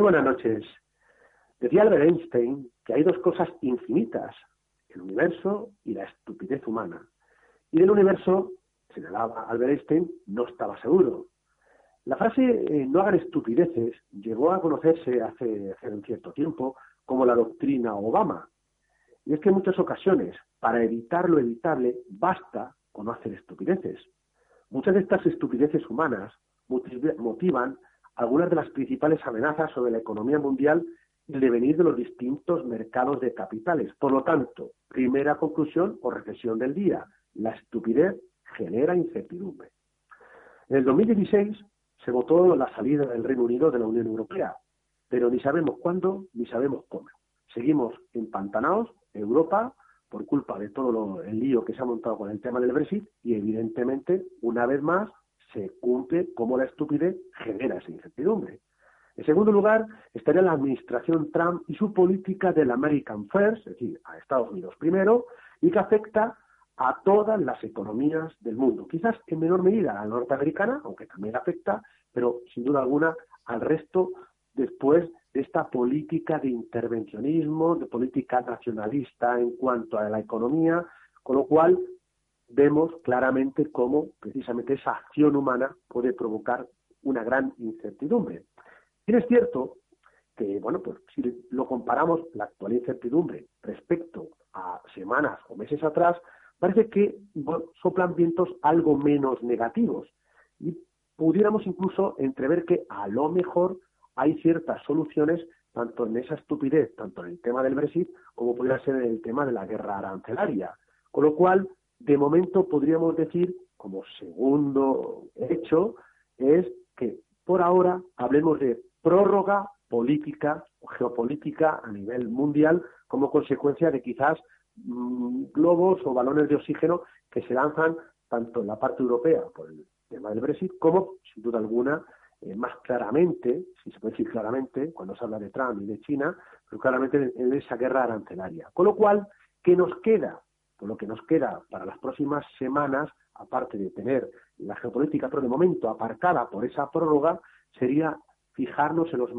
buenas noches. Decía Albert Einstein que hay dos cosas infinitas, el universo y la estupidez humana. Y del universo, señalaba Albert Einstein, no estaba seguro. La frase eh, no hagan estupideces llegó a conocerse hace, un cierto tiempo como la doctrina Obama. Y es que en muchas ocasiones, para evitar lo evitable, basta con hacer estupideces. Muchas de estas estupideces humanas motivan algunas de las principales amenazas sobre la economía mundial y el devenir de los distintos mercados de capitales. Por lo tanto, primera conclusión o reflexión del día, la estupidez genera incertidumbre. En el 2016 se votó la salida del Reino Unido de la Unión Europea, pero ni sabemos cuándo ni sabemos cómo. Seguimos empantanados, Europa, por culpa de todo el lío que se ha montado con el tema del Brexit y evidentemente, una vez más, se cumple cómo la estupidez genera esa incertidumbre. En segundo lugar, estaría la administración Trump y su política del American First, es decir, a Estados Unidos primero, y que afecta a todas las economías del mundo. Quizás en menor medida a la norteamericana, aunque también afecta, pero sin duda alguna al resto después de esta política de intervencionismo, de política nacionalista en cuanto a la economía, con lo cual vemos claramente cómo precisamente esa acción humana puede provocar una gran incertidumbre. Y es cierto que, bueno, pues si lo comparamos la actual incertidumbre respecto a semanas o meses atrás, parece que soplan vientos algo menos negativos y pudiéramos incluso entrever que a lo mejor hay ciertas soluciones tanto en esa estupidez, tanto en el tema del Brexit, como pudiera ser en el tema de la guerra arancelaria. Con lo cual, de momento podríamos decir, como segundo hecho, es que por ahora hablemos de prórroga política o geopolítica a nivel mundial como consecuencia de quizás mm, globos o balones de oxígeno que se lanzan tanto en la parte europea por el tema del Brexit como, sin duda alguna, eh, más claramente, si se puede decir claramente, cuando se habla de Trump y de China, pero claramente en esa guerra arancelaria. Con lo cual, ¿qué nos queda? Lo que nos queda para las próximas semanas, aparte de tener la geopolítica, pero de momento aparcada por esa prórroga, sería fijarnos en los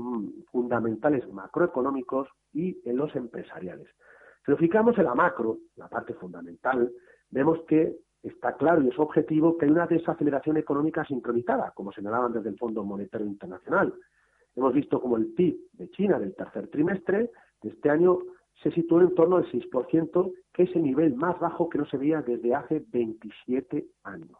fundamentales macroeconómicos y en los empresariales. Si nos fijamos en la macro, la parte fundamental, vemos que está claro y es objetivo que hay una desaceleración económica sincronizada, como señalaban desde el Fondo Monetario Internacional. Hemos visto como el PIB de China del tercer trimestre de este año se situó en torno al 6%, que es el nivel más bajo que no se veía desde hace 27 años.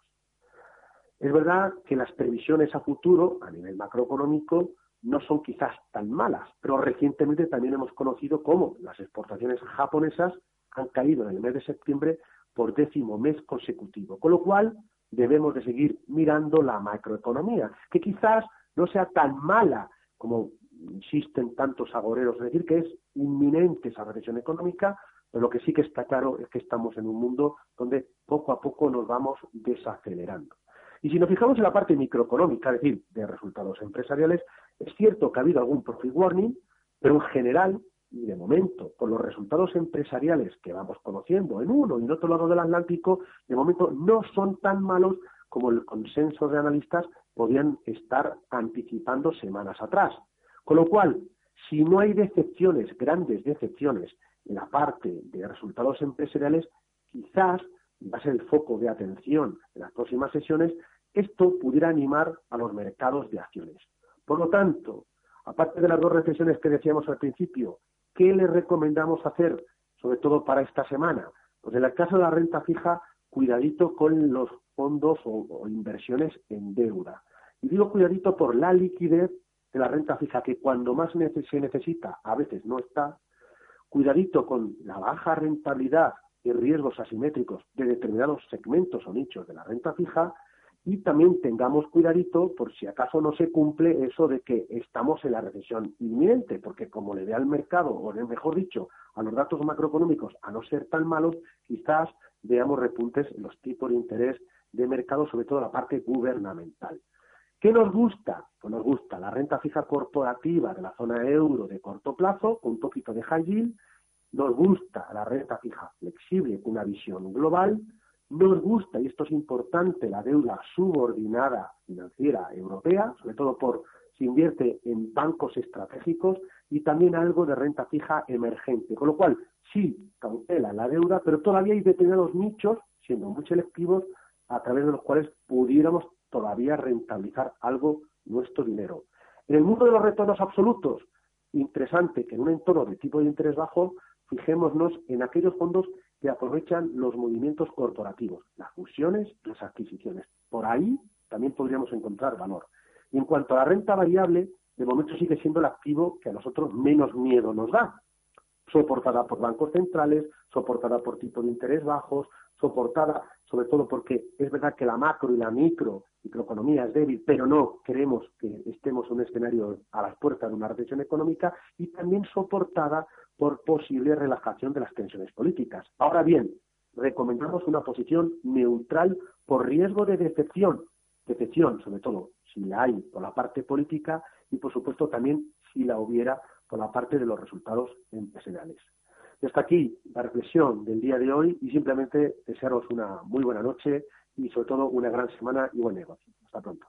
Es verdad que las previsiones a futuro, a nivel macroeconómico, no son quizás tan malas, pero recientemente también hemos conocido cómo las exportaciones japonesas han caído en el mes de septiembre por décimo mes consecutivo, con lo cual debemos de seguir mirando la macroeconomía, que quizás no sea tan mala como insisten tantos agoreros, es decir, que es inminente esa recesión económica, pero lo que sí que está claro es que estamos en un mundo donde poco a poco nos vamos desacelerando. Y si nos fijamos en la parte microeconómica, es decir, de resultados empresariales, es cierto que ha habido algún profit warning, pero en general y de momento, con los resultados empresariales que vamos conociendo en uno y en otro lado del Atlántico, de momento no son tan malos como el consenso de analistas podían estar anticipando semanas atrás. Con lo cual, si no hay decepciones, grandes decepciones, en la parte de resultados empresariales, quizás va a ser el foco de atención en las próximas sesiones, esto pudiera animar a los mercados de acciones. Por lo tanto, aparte de las dos reflexiones que decíamos al principio, ¿qué le recomendamos hacer, sobre todo para esta semana? Pues en el caso de la renta fija, cuidadito con los fondos o inversiones en deuda. Y digo cuidadito por la liquidez de la renta fija que cuando más se necesita a veces no está, cuidadito con la baja rentabilidad y riesgos asimétricos de determinados segmentos o nichos de la renta fija y también tengamos cuidadito por si acaso no se cumple eso de que estamos en la recesión inminente, porque como le ve al mercado, o mejor dicho, a los datos macroeconómicos, a no ser tan malos, quizás veamos repuntes en los tipos de interés de mercado, sobre todo la parte gubernamental. ¿Qué nos gusta? Pues nos gusta la renta fija corporativa de la zona euro de corto plazo, con un poquito de high yield. Nos gusta la renta fija flexible con una visión global. Nos gusta, y esto es importante, la deuda subordinada financiera europea, sobre todo por se invierte en bancos estratégicos y también algo de renta fija emergente. Con lo cual, sí, cautela la deuda, pero todavía hay determinados nichos, siendo muy selectivos, a través de los cuales pudiéramos todavía rentabilizar algo nuestro dinero. En el mundo de los retornos absolutos, interesante que en un entorno de tipo de interés bajo, fijémonos en aquellos fondos que aprovechan los movimientos corporativos, las fusiones, las adquisiciones. Por ahí también podríamos encontrar valor. Y en cuanto a la renta variable, de momento sigue siendo el activo que a nosotros menos miedo nos da, soportada por bancos centrales, soportada por tipos de interés bajos, soportada sobre todo porque es verdad que la macro y la micro microeconomía es débil, pero no queremos que estemos en un escenario a las puertas de una recesión económica y también soportada por posible relajación de las tensiones políticas. Ahora bien, recomendamos una posición neutral por riesgo de decepción, decepción sobre todo si la hay por la parte política y por supuesto también si la hubiera por la parte de los resultados empresariales. Y hasta aquí la reflexión del día de hoy y simplemente desearos una muy buena noche y sobre todo una gran semana y buen negocio. Hasta pronto.